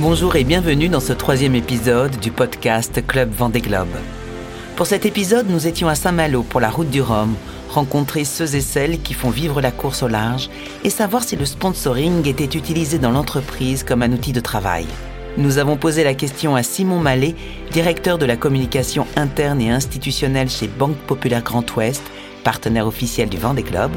Bonjour et bienvenue dans ce troisième épisode du podcast Club Vendée Globe. Pour cet épisode, nous étions à Saint-Malo pour la route du Rhum, rencontrer ceux et celles qui font vivre la course au large et savoir si le sponsoring était utilisé dans l'entreprise comme un outil de travail. Nous avons posé la question à Simon Mallet, directeur de la communication interne et institutionnelle chez Banque Populaire Grand Ouest, partenaire officiel du Vendée Globe,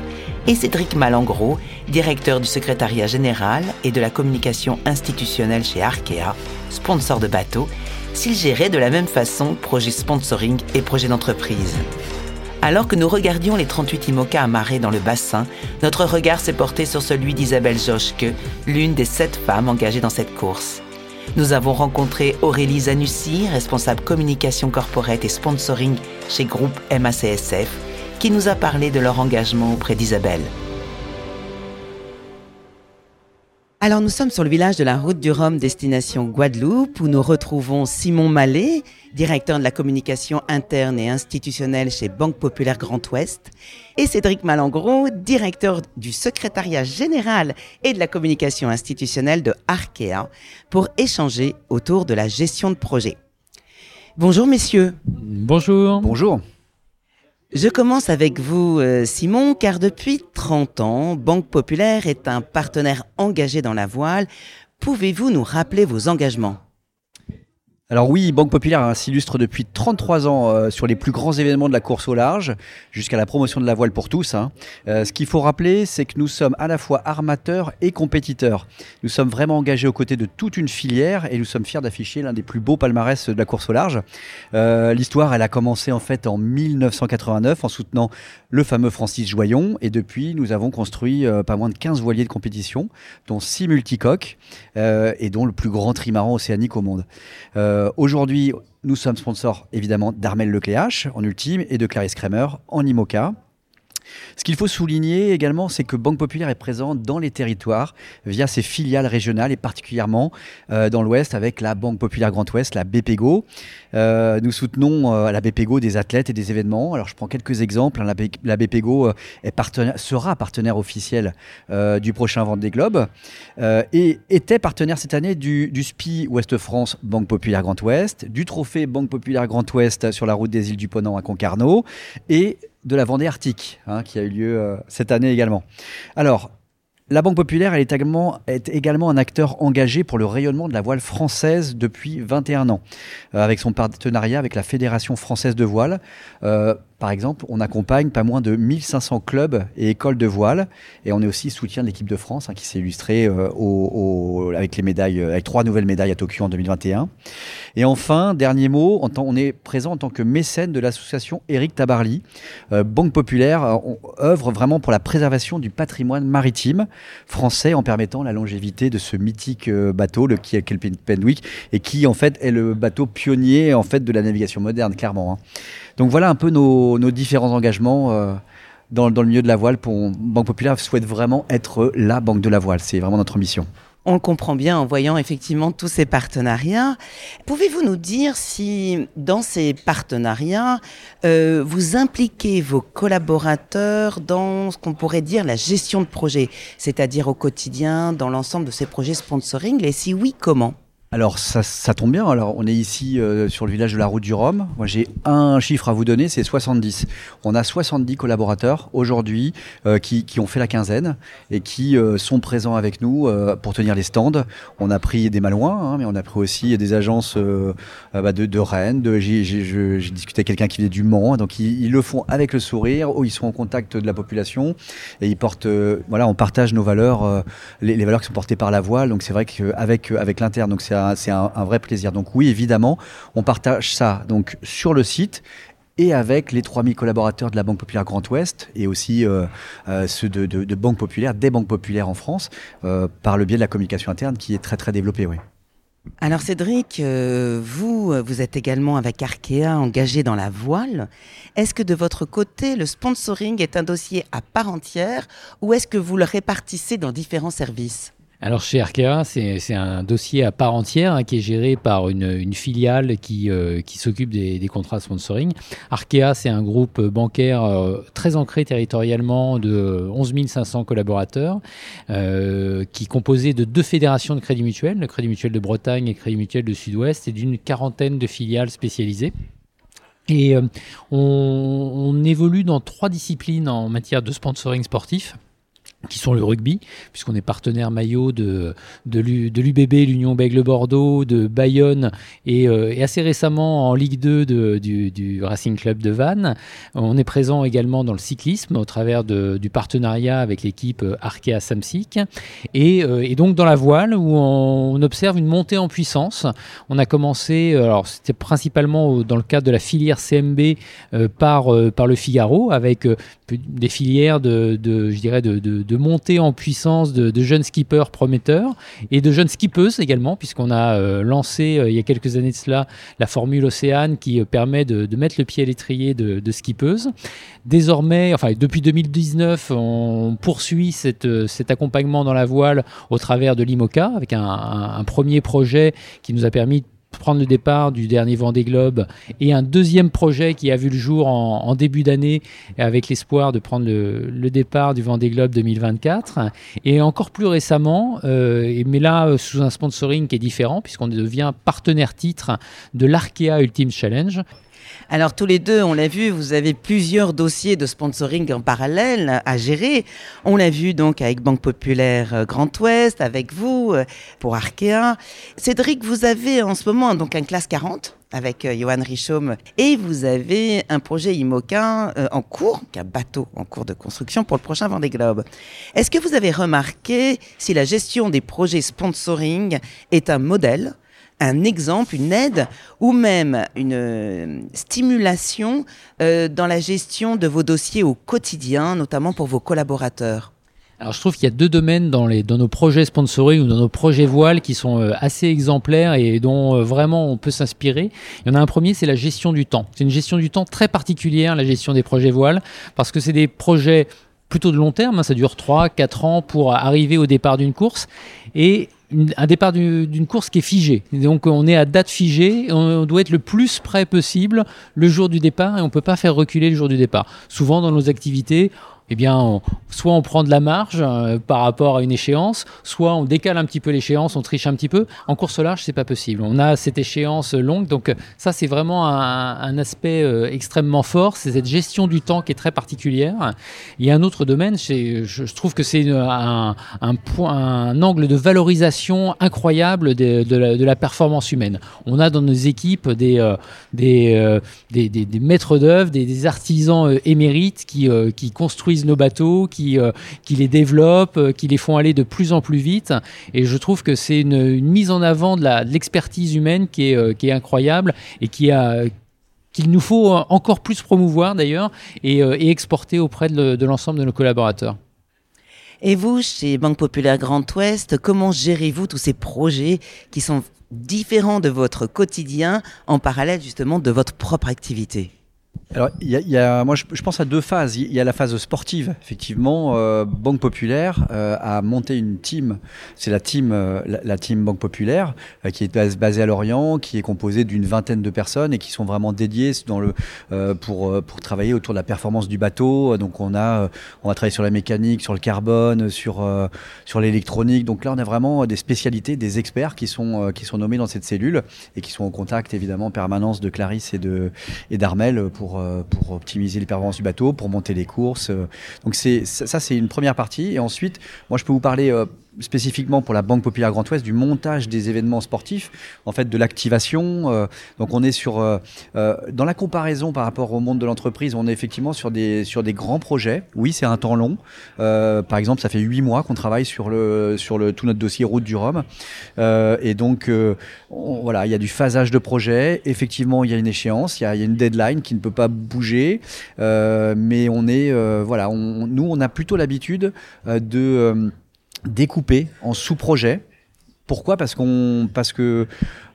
et Cédric Malangro, directeur du secrétariat général et de la communication institutionnelle chez Arkea, sponsor de bateaux, s'ils géraient de la même façon projet sponsoring et projet d'entreprise. Alors que nous regardions les 38 IMOCA amarrés dans le bassin, notre regard s'est porté sur celui d'Isabelle Joschke, l'une des sept femmes engagées dans cette course. Nous avons rencontré Aurélie Zanussi, responsable communication corporate et sponsoring chez Groupe MACSF, qui nous a parlé de leur engagement auprès d'Isabelle. Alors nous sommes sur le village de la route du Rhum destination Guadeloupe où nous retrouvons Simon Mallet, directeur de la communication interne et institutionnelle chez Banque Populaire Grand Ouest, et Cédric Malangro, directeur du secrétariat général et de la communication institutionnelle de Arkea, pour échanger autour de la gestion de projet. Bonjour messieurs. Bonjour. Bonjour. Je commence avec vous, euh, Simon, car depuis 30 ans, Banque Populaire est un partenaire engagé dans la voile. Pouvez-vous nous rappeler vos engagements? Alors oui, Banque Populaire hein, s'illustre depuis 33 ans euh, sur les plus grands événements de la course au large, jusqu'à la promotion de la voile pour tous. Hein. Euh, ce qu'il faut rappeler, c'est que nous sommes à la fois armateurs et compétiteurs. Nous sommes vraiment engagés aux côtés de toute une filière et nous sommes fiers d'afficher l'un des plus beaux palmarès de la course au large. Euh, l'histoire, elle a commencé en fait en 1989 en soutenant le fameux Francis Joyon et depuis, nous avons construit pas moins de 15 voiliers de compétition, dont 6 multicoques et dont le plus grand trimaran océanique au monde. Euh, aujourd'hui, nous sommes sponsors évidemment d'Armel Lecléache en ultime et de Clarisse Kramer en IMOCA. Ce qu'il faut souligner également, c'est que Banque Populaire est présente dans les territoires via ses filiales régionales et particulièrement euh, dans l'Ouest avec la Banque Populaire Grand Ouest, la BPGO. Euh, nous soutenons euh, la BPGO des athlètes et des événements. Alors je prends quelques exemples. Hein. La, BPGO sera partenaire officiel du prochain Vendée Globe et était partenaire cette année du, du SPI Ouest France Banque Populaire Grand Ouest, du Trophée Banque Populaire Grand Ouest sur la route des îles du Ponant à Concarneau et de la Vendée Arctique, hein, qui a eu lieu euh, cette année également. Alors, la Banque Populaire est, également, est également un acteur engagé pour le rayonnement de la voile française depuis 21 ans, euh, avec son partenariat avec la Fédération française de voile. Euh, par exemple, on accompagne pas moins de 1500 clubs et écoles de voile, et on est aussi soutien de l'équipe de France hein, qui s'est illustrée euh, médailles, avec trois nouvelles médailles à Tokyo en 2021. Et enfin, dernier mot, on est présent en tant que mécène de l'association Éric Tabarly. Banque Populaire œuvre vraiment pour la préservation du patrimoine maritime français en permettant la longévité de ce mythique euh, bateau, le Kiel Penwick, et qui en fait est le bateau pionnier en fait de la navigation moderne, clairement. Hein. Donc voilà un peu nos, différents engagements. Euh, dans, le milieu de la voile, pour Banque Populaire souhaite vraiment être la banque de la voile. C'est vraiment notre mission. On le comprend bien en voyant effectivement tous ces partenariats. Pouvez-vous nous dire si dans ces partenariats, euh, vous impliquez vos collaborateurs dans ce qu'on pourrait dire la gestion de projet, c'est-à-dire au quotidien dans l'ensemble de ces projets sponsoring, et si oui, comment? Alors ça, tombe bien. Alors on est ici euh, sur le village de la Route du Rhum. Moi j'ai un chiffre à vous donner, c'est 70. On a 70 collaborateurs aujourd'hui euh, qui, ont fait la quinzaine et qui euh, sont présents avec nous pour tenir les stands. On a pris des Malouins, hein, mais on a pris aussi des agences bah, de, Rennes. j'ai, discuté avec quelqu'un qui vient du Mans, donc ils, le font avec le sourire. Ils sont en contact de la population et ils portent. voilà, on partage nos valeurs, les, valeurs qui sont portées par la voile. Donc c'est vrai qu'avec avec l'interne, donc c'est c'est un, vrai plaisir. Donc oui, évidemment, on partage ça donc sur le site et avec les 3000 collaborateurs de la Banque Populaire Grand Ouest et aussi euh, euh, ceux de, de, Banque Populaire, des banques populaires en France, euh, par le biais de la communication interne qui est très très développée. Oui. Alors Cédric, vous, vous êtes également avec Arkea engagé dans la voile. Est-ce que de votre côté, le sponsoring est un dossier à part entière ou est-ce que vous le répartissez dans différents services? Alors chez Arkea, c'est un dossier à part entière hein, qui est géré par une, filiale qui, euh, s'occupe des, contrats de sponsoring. Arkea, c'est un groupe bancaire euh, très ancré territorialement de 11 500 collaborateurs euh, qui est composé de deux fédérations de crédit mutuel, le Crédit Mutuel de Bretagne et le Crédit Mutuel de Sud-Ouest, et d'une quarantaine de filiales spécialisées. Et on évolue dans trois disciplines en matière de sponsoring sportif qui sont le rugby, puisqu'on est partenaire maillot de, de l'UBB, l'Union Bègle-Bordeaux, de Bayonne, et, euh, assez récemment en Ligue 2 de, du, Racing Club de Vannes. On est présent également dans le cyclisme au travers du partenariat avec l'équipe Arkea Samsic, et, euh, et, donc dans la voile où on, observe une montée en puissance. On a commencé, alors c'était principalement dans le cadre de la filière CMB euh, par, par le Figaro, avec des filières de, de je dirais, de de montée en puissance de, jeunes skippers prometteurs et de jeunes skippeuses également, puisqu'on a euh, lancé euh, il y a quelques années de cela la formule Océane qui euh, permet de, mettre le pied à l'étrier de, skippeuses. Désormais, enfin depuis 2019, on poursuit cet accompagnement dans la voile au travers de l'IMOCA avec un, un premier projet qui nous a permis prendre le départ du dernier Vendée Globe et un deuxième projet qui a vu le jour en, début d'année avec l'espoir de prendre le, départ du Vendée Globe 2024 et encore plus récemment euh, mais là sous un sponsoring qui est différent puisqu'on devient partenaire titre de l'Arkea Ultimate Challenge alors tous les deux, on l'a vu, vous avez plusieurs dossiers de sponsoring en parallèle à gérer. On l'a vu donc avec Banque Populaire euh, Grand Ouest, avec vous euh, pour Arkea. Cédric, vous avez en ce moment donc un classe 40 avec euh, Johan Richaume et vous avez un projet IMOCA en cours, un bateau en cours de construction pour le prochain Vendée Globe. Est-ce que vous avez remarqué si la gestion des projets sponsoring est un modèle un exemple, une aide ou même une euh, stimulation euh, dans la gestion de vos dossiers au quotidien, notamment pour vos collaborateurs alors je trouve qu'il y a deux domaines dans, nos projets sponsoring ou dans nos projets voiles qui sont euh, assez exemplaires et dont vraiment on peut s'inspirer. Il y en a un premier, c'est la gestion du temps. C'est une gestion du temps très particulière, la gestion des projets voiles, parce que c'est des projets plutôt de long terme, hein. ça dure 3-4 ans pour arriver au départ d'une course. Et un départ d'une course qui est figée. Donc on est à date figée, on doit être le plus près possible le jour du départ et on ne peut pas faire reculer le jour du départ. Souvent dans nos activités, eh bien, soit on prend de la marge euh, par rapport à une échéance, soit on décale un petit peu l'échéance, on triche un petit peu. En course large, c'est pas possible. On a cette échéance longue, donc euh, ça, c'est vraiment un, aspect euh, extrêmement fort. C'est cette gestion du temps qui est très particulière. Il y a un autre domaine, je, trouve que c'est un, angle de valorisation incroyable de, la, performance humaine. On a dans nos équipes des, maîtres d'œuvre, des, artisans émérites qui construisent nos bateaux, qui, euh, les développent, euh, qui les font aller de plus en plus vite. Et je trouve que c'est une, mise en avant de l'expertise humaine qui est, euh, incroyable et qui qu'il nous faut encore plus promouvoir d'ailleurs et, exporter auprès de l'ensemble de nos collaborateurs. Et vous, chez Banque Populaire Grand Ouest, comment gérez-vous tous ces projets qui sont différents de votre quotidien en parallèle justement de votre propre activité? Alors, il y, a, moi, je, pense à deux phases. Il y a la phase sportive, effectivement. Euh, Banque Populaire euh, a monté une team. C'est la team, euh, la, team Banque Populaire, qui est basée à Lorient, qui est composée d'une vingtaine de personnes et qui sont vraiment dédiées dans le pour pour travailler autour de la performance du bateau. Donc, on a on va travailler sur la mécanique, sur le carbone, sur sur l'électronique. Donc là, on a vraiment des spécialités, des experts qui sont qui sont nommés dans cette cellule et qui sont en contact évidemment en permanence de Clarisse et de et d'Armel pour euh, pour, optimiser les performances du bateau, pour monter les courses. Euh. Donc c'est ça, c'est une première partie. Et ensuite, moi, je peux vous parler euh, spécifiquement pour la Banque Populaire Grand Ouest du montage des événements sportifs, en fait de l'activation. Euh, donc on est sur, euh, euh, dans la comparaison par rapport au monde de l'entreprise, on est effectivement sur des, sur des grands projets. Oui, c'est un temps long. par exemple, ça fait huit mois qu'on travaille sur, le, sur le, tout notre dossier route du Rhum. et donc voilà, il y a du phasage de projet. Effectivement, il y a une échéance, il y a, il y a une deadline qui ne peut pas bouger. mais on est, voilà, nous, on a plutôt l'habitude de découpé en sous-projets Pourquoi? Parce qu'on parce que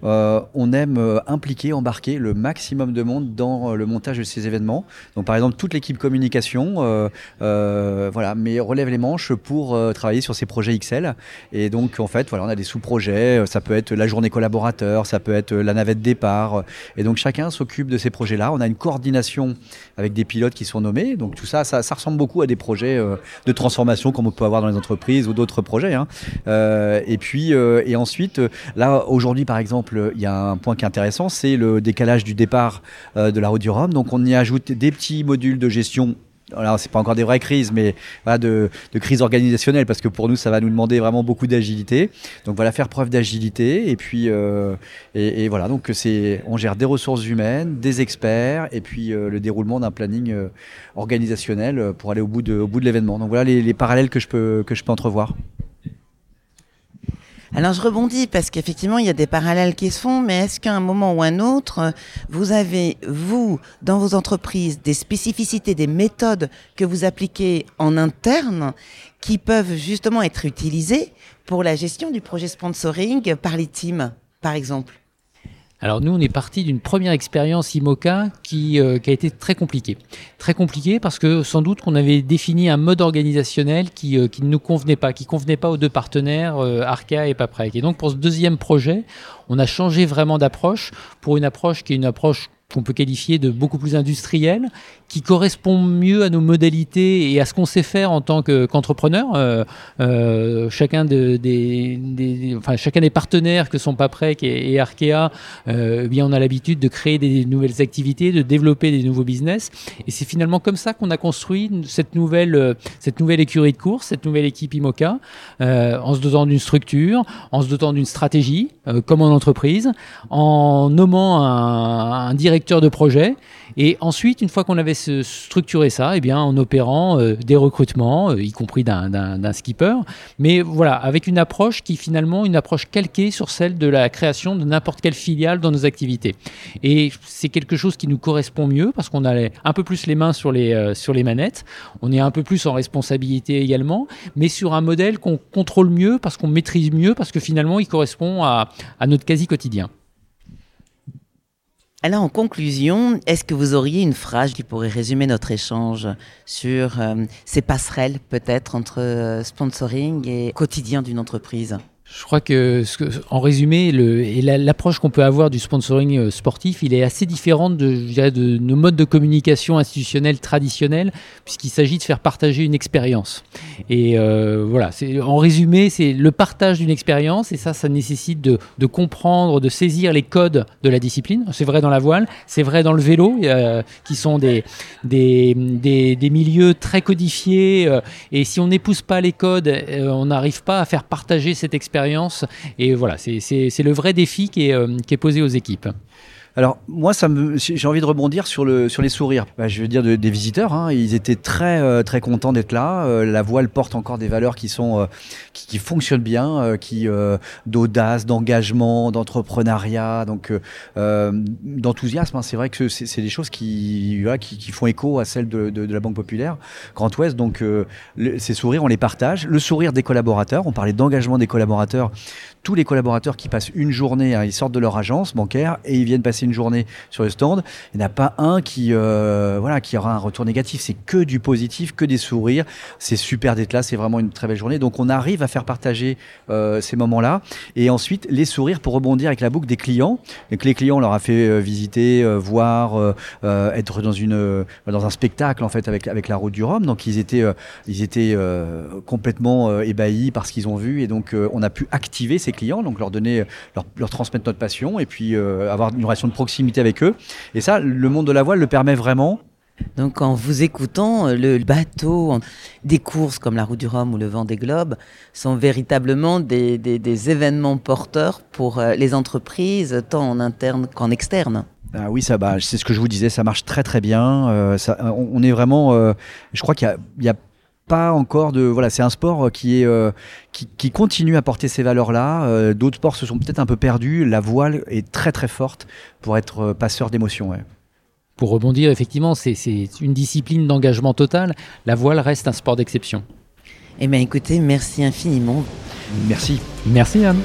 euh, on aime euh, impliquer, embarquer le maximum de monde dans euh, le montage de ces événements. Donc par exemple toute l'équipe communication, voilà, mais relève les manches pour travailler sur ces projets XL. Et donc en fait, voilà, on a des sous-projets. Ça peut être la journée collaborateur, ça peut être la navette départ. Et donc chacun s'occupe de ces projets-là. On a une coordination avec des pilotes qui sont nommés. Donc tout ça, ça, ressemble beaucoup à des projets de transformation comme on peut avoir dans les entreprises ou d'autres projets. Hein. et puis et ensuite, euh, là, aujourd'hui, par exemple, il y a un point qui est intéressant, c'est le décalage du départ euh, de la route du Rhum. Donc, on y ajoute des petits modules de gestion alors c'est pas encore des vraies crises, mais de, de crise organisationnelle, parce que pour nous, ça va nous demander vraiment beaucoup d'agilité. Donc voilà, faire preuve d'agilité, et puis euh, et, voilà, donc on gère des ressources humaines, des experts, et puis le déroulement d'un planning organisationnel pour aller au bout de, au bout de l'événement. Donc voilà les, les, parallèles que je peux que je peux entrevoir. Alors je rebondis parce qu'effectivement il y a des parallèles qui se font, mais est-ce qu'à un moment ou un autre, vous avez, vous, dans vos entreprises, des spécificités, des méthodes que vous appliquez en interne qui peuvent justement être utilisées pour la gestion du projet sponsoring par les teams, par exemple? Alors nous, on est parti d'une première expérience IMOCA qui, euh, qui, a été très compliquée. Très compliquée parce que sans doute qu'on avait défini un mode organisationnel qui, euh, qui ne nous convenait pas, qui convenait pas aux deux partenaires, euh, Arca et Paprec. Et donc pour ce deuxième projet, on a changé vraiment d'approche pour une approche qui est une approche qu'on peut qualifier de beaucoup plus industrielle, qui correspond mieux à nos modalités et à ce qu'on sait faire en tant qu'entrepreneur. Euh, euh, chacun, de, des, enfin, chacun des partenaires que sont Paprec et, et Arkea, euh, eh bien, on a l'habitude de créer des nouvelles activités, de développer des nouveaux business. Et c'est finalement comme ça qu'on a construit cette nouvelle, cette nouvelle écurie de course, cette nouvelle équipe IMOCA, euh, en se dotant d'une structure, en se dotant d'une stratégie, euh, comme en entreprise, en nommant un directeur de projet. Et ensuite, une fois qu'on avait structurer ça eh bien, en opérant euh, des recrutements, euh, y compris d'un skipper, mais voilà, avec une approche qui finalement une approche calquée sur celle de la création de n'importe quelle filiale dans nos activités. Et c'est quelque chose qui nous correspond mieux parce qu'on a un peu plus les mains sur les, euh, sur les manettes, on est un peu plus en responsabilité également, mais sur un modèle qu'on contrôle mieux parce qu'on maîtrise mieux, parce que finalement il correspond à, à notre quasi quotidien. Alors en conclusion, est-ce que vous auriez une phrase qui pourrait résumer notre échange sur euh, ces passerelles peut-être entre euh, sponsoring et quotidien d'une entreprise? Je crois que, en résumé, l'approche qu'on peut avoir du sponsoring euh, sportif, il est assez différente de, nos modes de communication institutionnels traditionnels, puisqu'il s'agit de faire partager une expérience. Et euh, voilà, en résumé, c'est le partage d'une expérience, et ça, ça nécessite de, comprendre, de saisir les codes de la discipline. C'est vrai dans la voile, c'est vrai dans le vélo, euh, qui sont des, milieux très codifiés, et si on n'épouse pas les codes, on n'arrive pas à faire partager cette expérience et voilà, c'est le vrai défi qui est, euh, posé aux équipes. Alors moi, ça me, j'ai envie de rebondir sur le sur les sourires. Bah, je veux dire des visiteurs. Hein. ils étaient très euh, très contents d'être là. Euh, la voile porte encore des valeurs qui sont euh, qui, fonctionnent bien, qui d'audace, d'engagement, d'entrepreneuriat, donc d'enthousiasme. Hein. C'est vrai que c'est des choses qui, qui, font écho à celles de la Banque Populaire Grand Ouest. Donc ces sourires, on les partage. Le sourire des collaborateurs. On parlait d'engagement des collaborateurs tous les collaborateurs qui passent une journée, ils sortent de leur agence bancaire et ils viennent passer une journée sur le stand. Il n'y en a pas un qui, euh, voilà, qui aura un retour négatif. C'est que du positif, que des sourires. C'est super d'être là. C'est vraiment une très belle journée. Donc on arrive à faire partager euh, ces moments-là. Et ensuite, les sourires pour rebondir avec la boucle des clients. Et les clients, on leur a fait euh, visiter, voir, être dans une, dans un spectacle en fait avec avec la route du Rhum. Donc ils étaient, ils étaient complètement ébahis par ce qu'ils ont vu. Et donc on a pu activer ces clients, donc leur donner, leur, transmettre notre passion et puis euh, avoir une relation de proximité avec eux. Et ça, le monde de la voile le permet vraiment. Donc en vous écoutant, le bateau, des courses comme la Route du Rhum ou le Vent des Globes sont véritablement des, des, événements porteurs pour euh, les entreprises, tant en interne qu'en externe. Ah oui, ça, bah, c'est ce que je vous disais, ça marche très très bien. Euh, ça, on, est vraiment, je crois qu'il y, y a pas encore de voilà c'est un sport qui est euh, qui, continue à porter ces valeurs là euh, d'autres sports se sont peut-être un peu perdus. La voile est très très forte pour être euh, passeur d'émotions pour rebondir effectivement c'est une discipline d'engagement total. La voile reste un sport d'exception. Eh bien écoutez merci infiniment. Merci. Merci Anne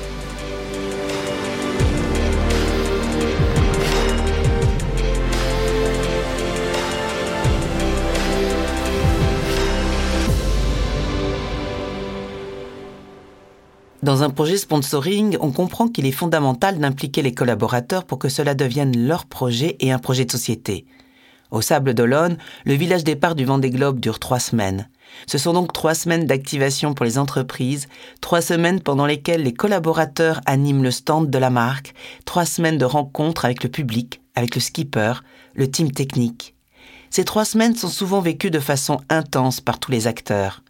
Dans un projet sponsoring, on comprend qu'il est fondamental d'impliquer les collaborateurs pour que cela devienne leur projet et un projet de société. Au Sable d'Olonne, le village départ du Vendée Globe dure trois semaines. Ce sont donc trois semaines d'activation pour les entreprises, trois semaines pendant lesquelles les collaborateurs animent le stand de la marque, trois semaines de rencontres avec le public, avec le skipper, le team technique. Ces trois semaines sont souvent vécues de façon intense par tous les acteurs.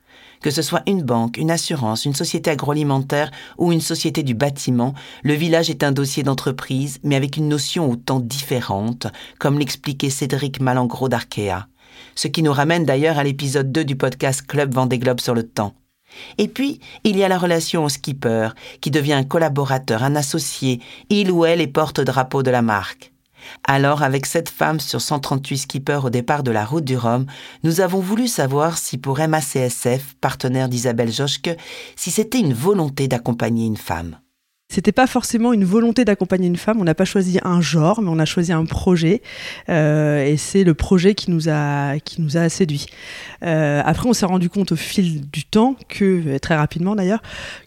Que ce soit une banque, une assurance, une société agroalimentaire ou une société du bâtiment, le village est un dossier d'entreprise, mais avec une notion autant différente, comme l'expliquait Cédric Malangro d'Arkea. Ce qui nous ramène d'ailleurs à l'épisode 2 du podcast Club Vendée Globe sur le temps. Et puis, il y a la relation au skipper, qui devient un collaborateur, un associé, il ou elle est porte-drapeau de la marque. Alors, avec cette femme sur 138 skippers au départ de la route du Rhum, nous avons voulu savoir si pour MACSF, partenaire d'Isabelle Joschke, si c'était une volonté d'accompagner une femme. C'était pas forcément une volonté d'accompagner une femme. On n'a pas choisi un genre, mais on a choisi un projet. Euh, et c'est le projet qui nous a, qui. Euh, après, on s'est rendu compte au fil du temps que, très rapidement d'ailleurs,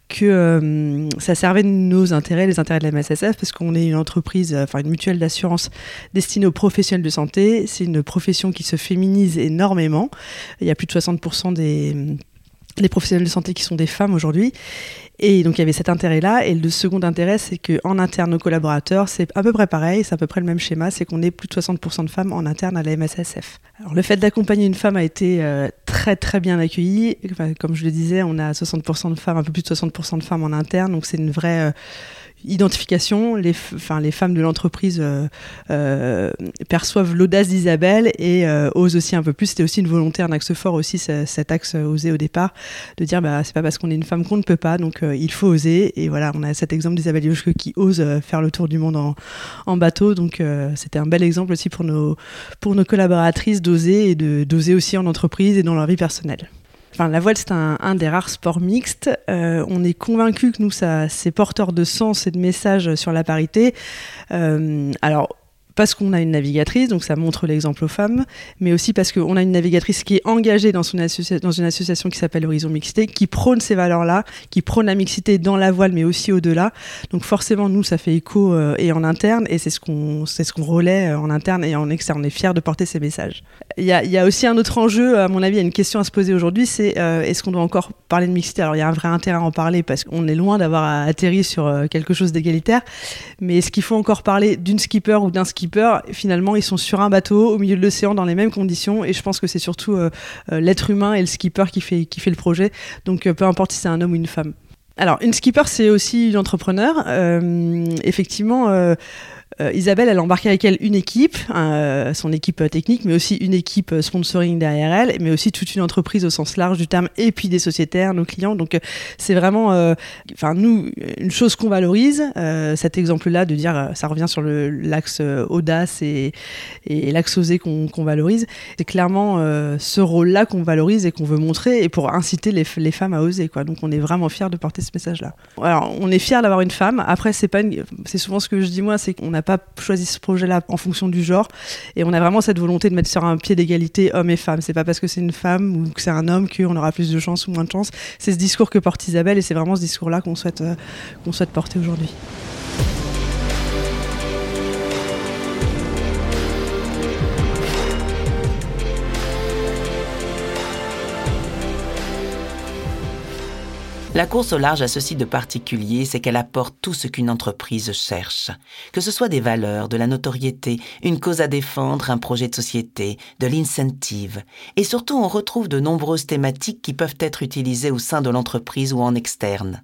que euh, ça servait nos intérêts, les intérêts de la MSSF, parce qu'on est une entreprise, enfin une mutuelle d'assurance destinée aux professionnels de santé. C'est une profession qui se féminise énormément. Il y a plus de 60% des les professionnels de santé qui sont des femmes aujourd'hui. Et donc il y avait cet intérêt-là. Et le second intérêt, c'est qu'en interne, nos collaborateurs, c'est à peu près pareil, c'est à peu près le même schéma, c'est qu'on est plus de 60% de femmes en interne à la MSSF. Alors le fait d'accompagner une femme a été euh, très très bien accueilli. comme je le disais, on a 60% de femmes, un peu plus de 60% de femmes en interne, donc c'est une vraie... Euh, identification. Les, femmes de l'entreprise euh, euh, perçoivent l'audace d'Isabelle et euh, osent aussi un peu plus. C'était aussi une volonté, un axe fort aussi, cet axe osé au départ, de dire bah, c'est pas parce qu'on est une femme qu'on ne peut pas, donc il faut oser. Et voilà, on a cet exemple d'Isabelle Yoshke qui ose faire le tour du monde en, en bateau. Donc c'était un bel exemple aussi pour nos, pour nos collaboratrices d'oser et d'oser aussi en entreprise et dans leur vie personnelle. La voile, c'est un, des rares sports mixtes. Euh, on est convaincu que nous, c'est porteur de sens et de messages sur la parité. Euh, alors, parce qu'on a une navigatrice, donc ça montre l'exemple aux femmes, mais aussi parce qu'on a une navigatrice qui est engagée dans, une association qui s'appelle Horizon Mixité, qui prône ces valeurs-là, qui prône la mixité dans la voile, mais aussi au-delà. Donc forcément, nous, ça fait écho euh, et en interne, et c'est ce qu'on c'est ce qu'on relaie euh, en interne et en externe. On est fiers de porter ces messages. Il y a, y a, aussi un autre enjeu, à mon avis, il y a une question à se poser aujourd'hui, c'est euh, est-ce qu'on doit encore parler de mixité? Alors il y a un vrai intérêt à en parler parce qu'on est loin d'avoir atterri sur quelque chose d'égalitaire, mais est-ce qu'il faut encore parler d'une skipper ou d'un skipper? Finalement, ils sont sur un bateau au milieu de l'océan dans les mêmes conditions. Et je pense que c'est surtout euh, euh, l'être humain et le skipper qui fait, qui fait le projet. Donc, euh, peu importe si c'est un homme ou une femme. Alors, une skipper, c'est aussi une entrepreneur. effectivement, Isabelle, elle a embarqué avec elle une équipe, euh, son équipe euh, technique, mais aussi une équipe sponsoring derrière elle, mais aussi toute une entreprise au sens large du terme, et puis des sociétaires, nos clients. Donc c'est vraiment, enfin nous, une chose qu'on valorise, cet exemple-là de dire, ça revient sur l'axe audace et, l'axe osé qu'on valorise. C'est clairement ce rôle-là qu'on valorise et qu'on veut montrer, et pour inciter les, femmes à oser. Quoi. Donc on est vraiment fiers de porter ce message-là. Alors on est fiers d'avoir une femme. Après c'est pas, c'est souvent ce que je dis moi, c'est qu'on n'a pas choisi ce projet-là en fonction du genre. Et on a vraiment cette volonté de mettre sur un pied d'égalité hommes et femmes. C'est pas parce que c'est une femme ou que c'est un homme qu'on aura plus de chance ou moins de chance. C'est ce discours que porte Isabelle et c'est vraiment ce discours-là qu'on souhaite, euh, qu'on souhaite porter aujourd'hui. La course au large a ceci de particulier, c'est qu'elle apporte tout ce qu'une entreprise cherche. Que ce soit des valeurs, de la notoriété, une cause à défendre, un projet de société, de l'incentive. Et surtout, on retrouve de nombreuses thématiques qui peuvent être utilisées au sein de l'entreprise ou en externe.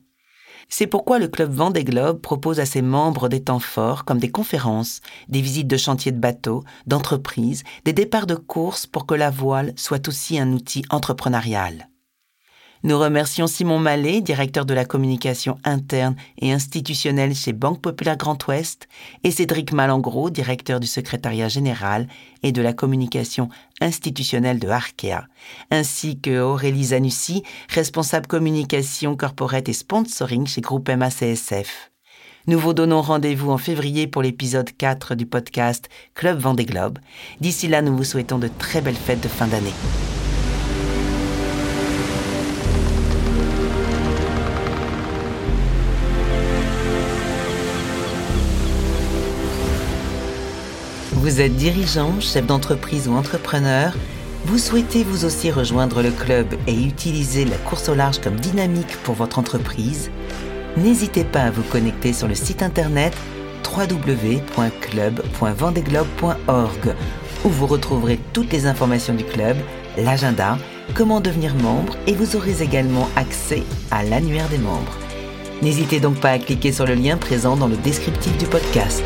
C'est pourquoi le Club Vendée Globe propose à ses membres des temps forts comme des conférences, des visites de chantiers de bateaux, d'entreprises, des départs de courses pour que la voile soit aussi un outil entrepreneurial. Nous remercions Simon Mallet, directeur de la communication interne et institutionnelle chez Banque Populaire Grand Ouest, et Cédric Malangro, directeur du secrétariat général et de la communication institutionnelle de Arkea, ainsi que Aurélie Zanussi, responsable communication corporate et sponsoring chez Groupe MACSF. Nous vous donnons rendez-vous en février pour l'épisode 4 du podcast Club Vendée Globe. D'ici là, nous vous souhaitons de très belles fêtes de fin d'année. Vous êtes dirigeant, chef d'entreprise ou entrepreneur Vous souhaitez vous aussi rejoindre le club et utiliser la course au large comme dynamique pour votre entreprise? N'hésitez pas à vous connecter sur le site internet www.club.vendeglobe.org où vous retrouverez toutes les informations du club, l'agenda, comment devenir membre et vous aurez également accès à l'annuaire des membres. N'hésitez donc pas à cliquer sur le lien présent dans le descriptif du podcast.